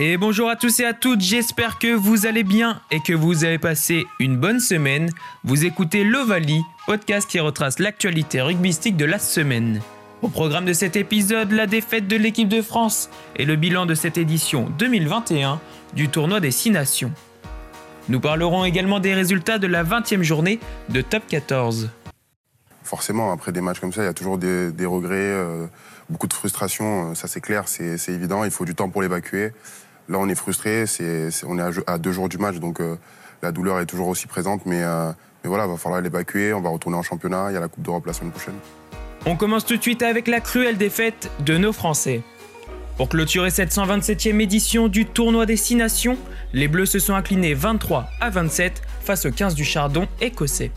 Et bonjour à tous et à toutes, j'espère que vous allez bien et que vous avez passé une bonne semaine. Vous écoutez l'Ovalie, podcast qui retrace l'actualité rugbystique de la semaine. Au programme de cet épisode, la défaite de l'équipe de France et le bilan de cette édition 2021 du tournoi des 6 nations. Nous parlerons également des résultats de la 20e journée de Top 14. Forcément, après des matchs comme ça, il y a toujours des, regrets, euh, beaucoup de frustration, euh, ça c'est clair, c'est évident, il faut du temps pour l'évacuer. Là, on est frustré, on est à, deux jours du match, donc euh, la douleur est toujours aussi présente, mais, mais voilà, il va falloir l'évacuer, on va retourner en championnat, il y a la Coupe d'Europe la semaine prochaine. On commence tout de suite avec la cruelle défaite de nos Français. Pour clôturer cette 127e édition du tournoi des 6 nations, les Bleus se sont inclinés 23 à 27 face aux 15 du Chardon écossais.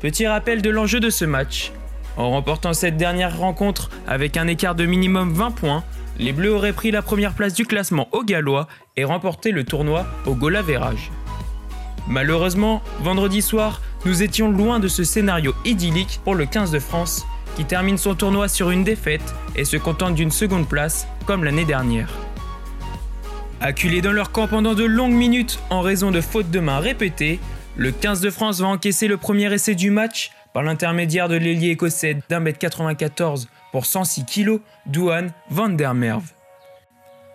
Petit rappel de l'enjeu de ce match. En remportant cette dernière rencontre avec un écart de minimum 20 points, les Bleus auraient pris la première place du classement au Gallois et remporté le tournoi au goal Malheureusement, vendredi soir, nous étions loin de ce scénario idyllique pour le 15 de France, qui termine son tournoi sur une défaite et se contente d'une seconde place, comme l'année dernière. Acculés dans leur camp pendant de longues minutes en raison de fautes de main répétées, le 15 de France va encaisser le premier essai du match par l'intermédiaire de l'ailier écossais d'un mètre 94 pour 106 kg, Douane van der Merve.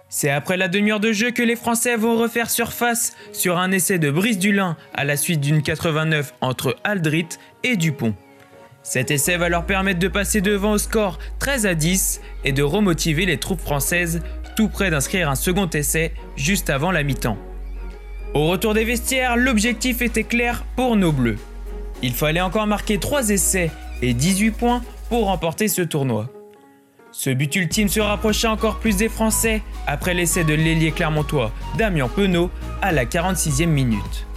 C'est après la demi-heure de jeu que les Français vont refaire surface sur un essai de Brice Dulin à la suite d'une 89 entre Aldrit et Dupont. Cet essai va leur permettre de passer devant au score 13 à 10 et de remotiver les troupes françaises tout près d'inscrire un second essai juste avant la mi-temps. Au retour des vestiaires, l'objectif était clair pour nos Bleus. Il fallait encore marquer 3 essais et 18 points pour remporter ce tournoi. Ce but ultime se rapprochait encore plus des Français après l'essai de l'ailier clermontois Damien Penaud à la 46e minute.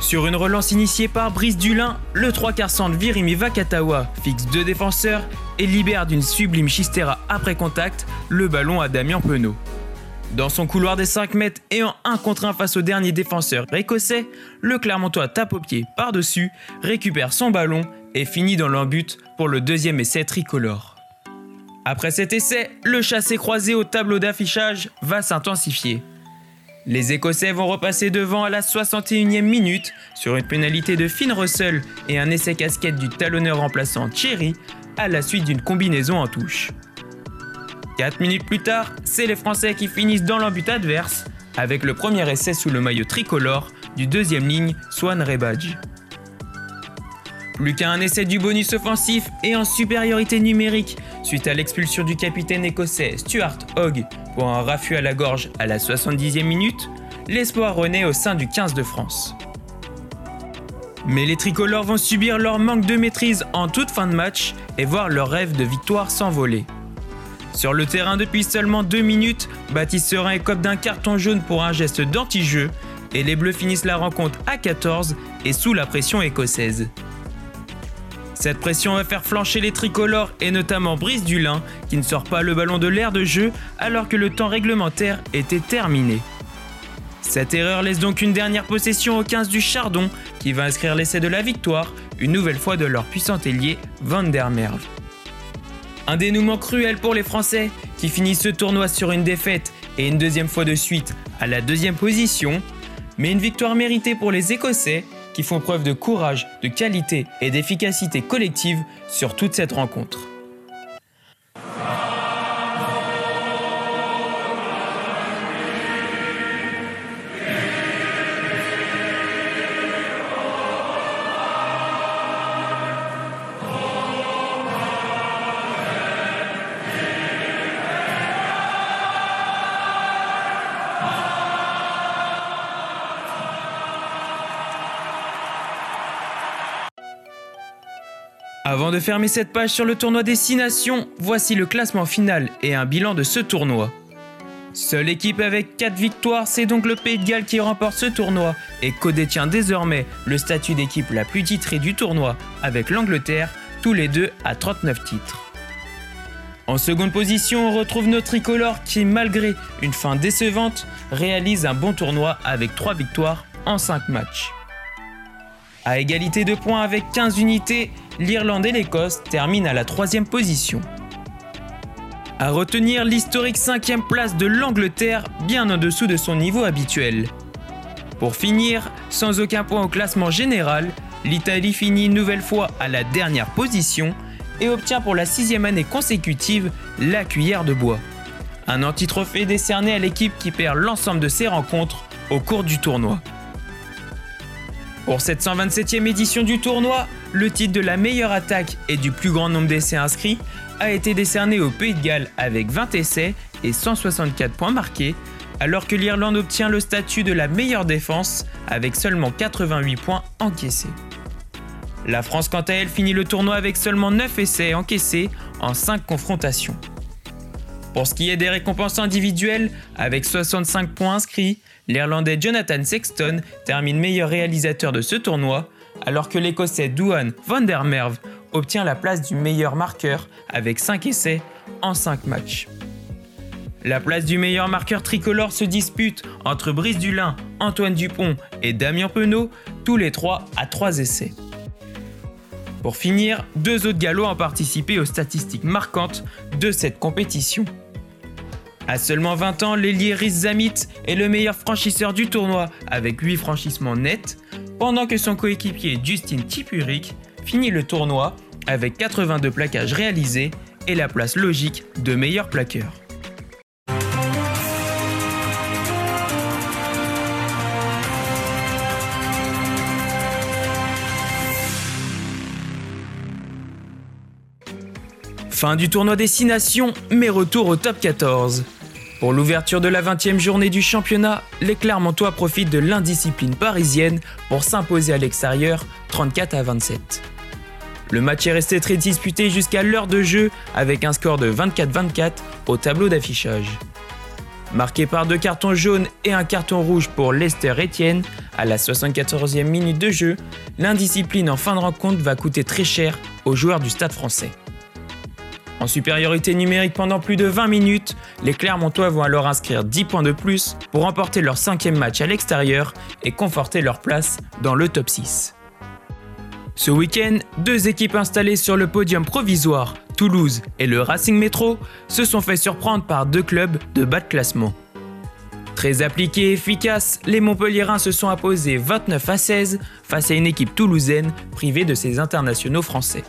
Sur une relance initiée par Brice Dulin, le 3 quarts centre Virimi Vakatawa fixe deux défenseurs et libère d'une sublime chistera après contact le ballon à Damien Penaud. Dans son couloir des 5 mètres et en 1 contre 1 face au dernier défenseur écossais, le Clermontois tape au pied par-dessus, récupère son ballon et finit dans l'embut pour le deuxième essai tricolore. Après cet essai, le chassé croisé au tableau d'affichage va s'intensifier. Les Écossais vont repasser devant à la 61e minute sur une pénalité de Finn Russell et un essai casquette du talonneur remplaçant Thierry à la suite d'une combinaison en touche. 4 minutes plus tard, c'est les Français qui finissent dans l'embut adverse avec le premier essai sous le maillot tricolore du deuxième ligne Swan Rebadge. Plus qu'un essai du bonus offensif et en supériorité numérique suite à l'expulsion du capitaine écossais Stuart Hogg pour un raffut à la gorge à la 70e minute, l'espoir renaît au sein du 15 de France. Mais les tricolores vont subir leur manque de maîtrise en toute fin de match et voir leur rêve de victoire s'envoler. Sur le terrain depuis seulement deux minutes, Baptiste Serin écope d'un carton jaune pour un geste d'anti-jeu et les Bleus finissent la rencontre à 14 et sous la pression écossaise. Cette pression va faire flancher les tricolores et notamment Brice Dulin qui ne sort pas le ballon de l'air de jeu alors que le temps réglementaire était terminé. Cette erreur laisse donc une dernière possession au 15 du Chardon qui va inscrire l'essai de la victoire, une nouvelle fois de leur puissant ailier Van der Merwe. Un dénouement cruel pour les Français qui finissent ce tournoi sur une défaite et une deuxième fois de suite à la deuxième position, mais une victoire méritée pour les Écossais qui font preuve de courage, de qualité et d'efficacité collective sur toute cette rencontre. Avant de fermer cette page sur le tournoi des 6 nations, voici le classement final et un bilan de ce tournoi. Seule équipe avec 4 victoires, c'est donc le Pays de Galles qui remporte ce tournoi et co-détient désormais le statut d'équipe la plus titrée du tournoi avec l'Angleterre, tous les deux à 39 titres. En seconde position, on retrouve notre tricolore qui, malgré une fin décevante, réalise un bon tournoi avec 3 victoires en 5 matchs. À égalité de points avec 15 unités, l'Irlande et l'Écosse terminent à la troisième position. À retenir l'historique cinquième place de l'Angleterre, bien en dessous de son niveau habituel. Pour finir, sans aucun point au classement général, l'Italie finit nouvelle fois à la dernière position et obtient pour la sixième année consécutive la cuillère de bois. Un anti-trophée décerné à l'équipe qui perd l'ensemble de ses rencontres au cours du tournoi. Pour cette 127e édition du tournoi, le titre de la meilleure attaque et du plus grand nombre d'essais inscrits a été décerné au Pays de Galles avec 20 essais et 164 points marqués, alors que l'Irlande obtient le statut de la meilleure défense avec seulement 88 points encaissés. La France quant à elle finit le tournoi avec seulement 9 essais encaissés en 5 confrontations. Pour ce qui est des récompenses individuelles, avec 65 points inscrits, l'Irlandais Jonathan Sexton termine meilleur réalisateur de ce tournoi, alors que l'Écossais Duan van der Merwe obtient la place du meilleur marqueur avec 5 essais en 5 matchs. La place du meilleur marqueur tricolore se dispute entre Brice Dulin, Antoine Dupont et Damien Penaud, tous les trois à 3 essais. Pour finir, deux autres Gallois ont participé aux statistiques marquantes de cette compétition. À seulement 20 ans, l'ailier Riz Zamit est le meilleur franchisseur du tournoi avec 8 franchissements nets, pendant que son coéquipier Justin Tipurik finit le tournoi avec 82 plaquages réalisés et la place logique de meilleur plaqueur. Fin du tournoi Destination, mais retour au top 14. Pour l'ouverture de la 20e journée du championnat, les Clermontois profitent de l'indiscipline parisienne pour s'imposer à l'extérieur 34 à 27. Le match est resté très disputé jusqu'à l'heure de jeu avec un score de 24-24 au tableau d'affichage. Marqué par deux cartons jaunes et un carton rouge pour Lester Etienne à la 74e minute de jeu, l'indiscipline en fin de rencontre va coûter très cher aux joueurs du stade français. En supériorité numérique pendant plus de 20 minutes, les Clermontois vont alors inscrire 10 points de plus pour remporter leur cinquième match à l'extérieur et conforter leur place dans le top 6. Ce week-end, deux équipes installées sur le podium provisoire, Toulouse et le Racing Métro, se sont fait surprendre par deux clubs de bas de classement. Très appliqués et efficaces, les Montpelliérains se sont imposés 29 à 16 face à une équipe toulousaine privée de ses internationaux français.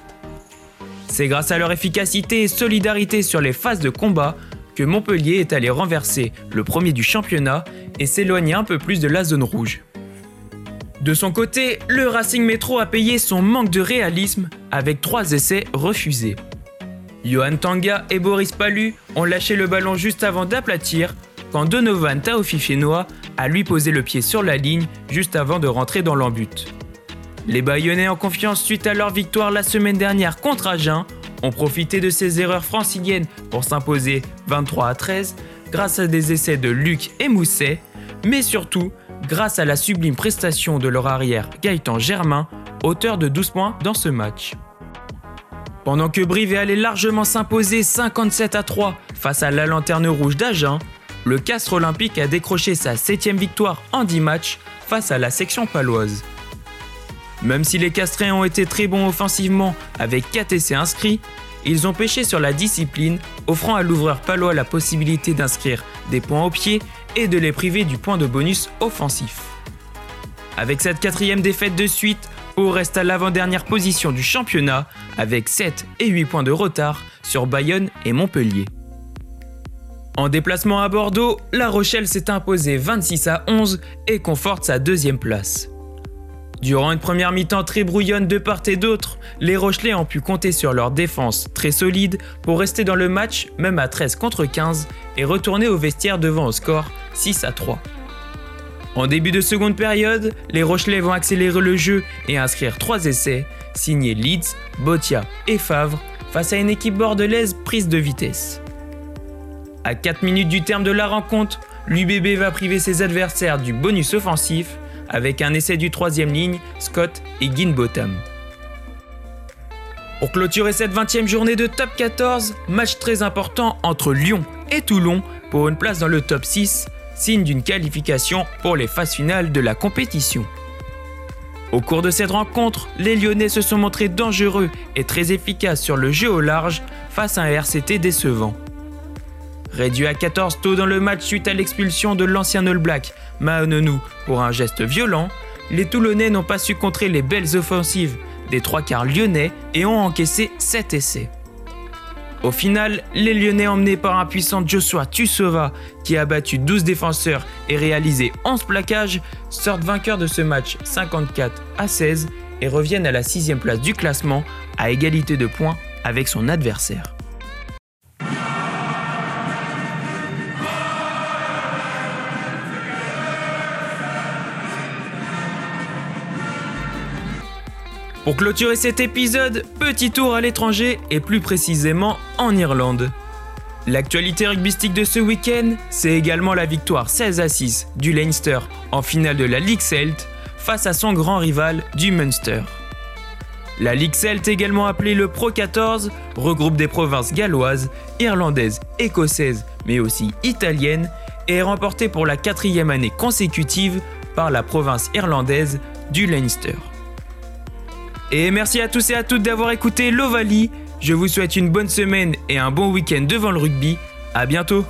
C'est grâce à leur efficacité et solidarité sur les phases de combat que Montpellier est allé renverser le premier du championnat et s'éloigner un peu plus de la zone rouge. De son côté, le Racing Métro a payé son manque de réalisme avec trois essais refusés. Johan Tanga et Boris Palu ont lâché le ballon juste avant d'aplatir quand Donovan Taofifienois a lui posé le pied sur la ligne juste avant de rentrer dans l'embut. Les Bayonnais en confiance suite à leur victoire la semaine dernière contre Agen ont profité de ces erreurs franciliennes pour s'imposer 23 à 13 grâce à des essais de Luc et Mousset, mais surtout grâce à la sublime prestation de leur arrière Gaëtan Germain, auteur de 12 points dans ce match. Pendant que Brive est allé largement s'imposer 57 à 3 face à la lanterne rouge d'Agen, le Castre Olympique a décroché sa 7 victoire en 10 matchs face à la section paloise. Même si les Castrés ont été très bons offensivement avec 4 essais inscrits, ils ont pêché sur la discipline, offrant à l'ouvreur palois la possibilité d'inscrire des points au pied et de les priver du point de bonus offensif. Avec cette quatrième défaite de suite, Pau reste à l'avant-dernière position du championnat avec 7 et 8 points de retard sur Bayonne et Montpellier. En déplacement à Bordeaux, La Rochelle s'est imposée 26 à 11 et conforte sa deuxième place. Durant une première mi-temps très brouillonne de part et d'autre, les Rochelais ont pu compter sur leur défense très solide pour rester dans le match même à 13 contre 15 et retourner au vestiaire devant au score 6 à 3. En début de seconde période, les Rochelais vont accélérer le jeu et inscrire 3 essais, signés Leeds, Botia et Favre, face à une équipe bordelaise prise de vitesse. À 4 minutes du terme de la rencontre, l'UBB va priver ses adversaires du bonus offensif avec un essai du troisième ligne, Scott et Ginbottom. Pour clôturer cette 20e journée de top 14, match très important entre Lyon et Toulon pour une place dans le top 6, signe d'une qualification pour les phases finales de la compétition. Au cours de cette rencontre, les Lyonnais se sont montrés dangereux et très efficaces sur le jeu au large face à un RCT décevant. Réduit à 14 taux dans le match suite à l'expulsion de l'ancien All Black, Mahononu, pour un geste violent, les Toulonnais n'ont pas su contrer les belles offensives des trois quarts lyonnais et ont encaissé 7 essais. Au final, les Lyonnais emmenés par un puissant Joshua Tusova qui a battu 12 défenseurs et réalisé 11 plaquages sortent vainqueurs de ce match 54 à 16 et reviennent à la 6 place du classement à égalité de points avec son adversaire. Pour clôturer cet épisode, petit tour à l'étranger et plus précisément en Irlande. L'actualité rugbystique de ce week-end, c'est également la victoire 16 à 6 du Leinster en finale de la Ligue Celt face à son grand rival du Munster. La Ligue Celt, également appelée le Pro 14, regroupe des provinces galloises, irlandaises, écossaises, mais aussi italiennes, et est remportée pour la quatrième année consécutive par la province irlandaise du Leinster. Et merci à tous et à toutes d'avoir écouté l'Ovalie. Je vous souhaite une bonne semaine et un bon week-end devant le rugby. À bientôt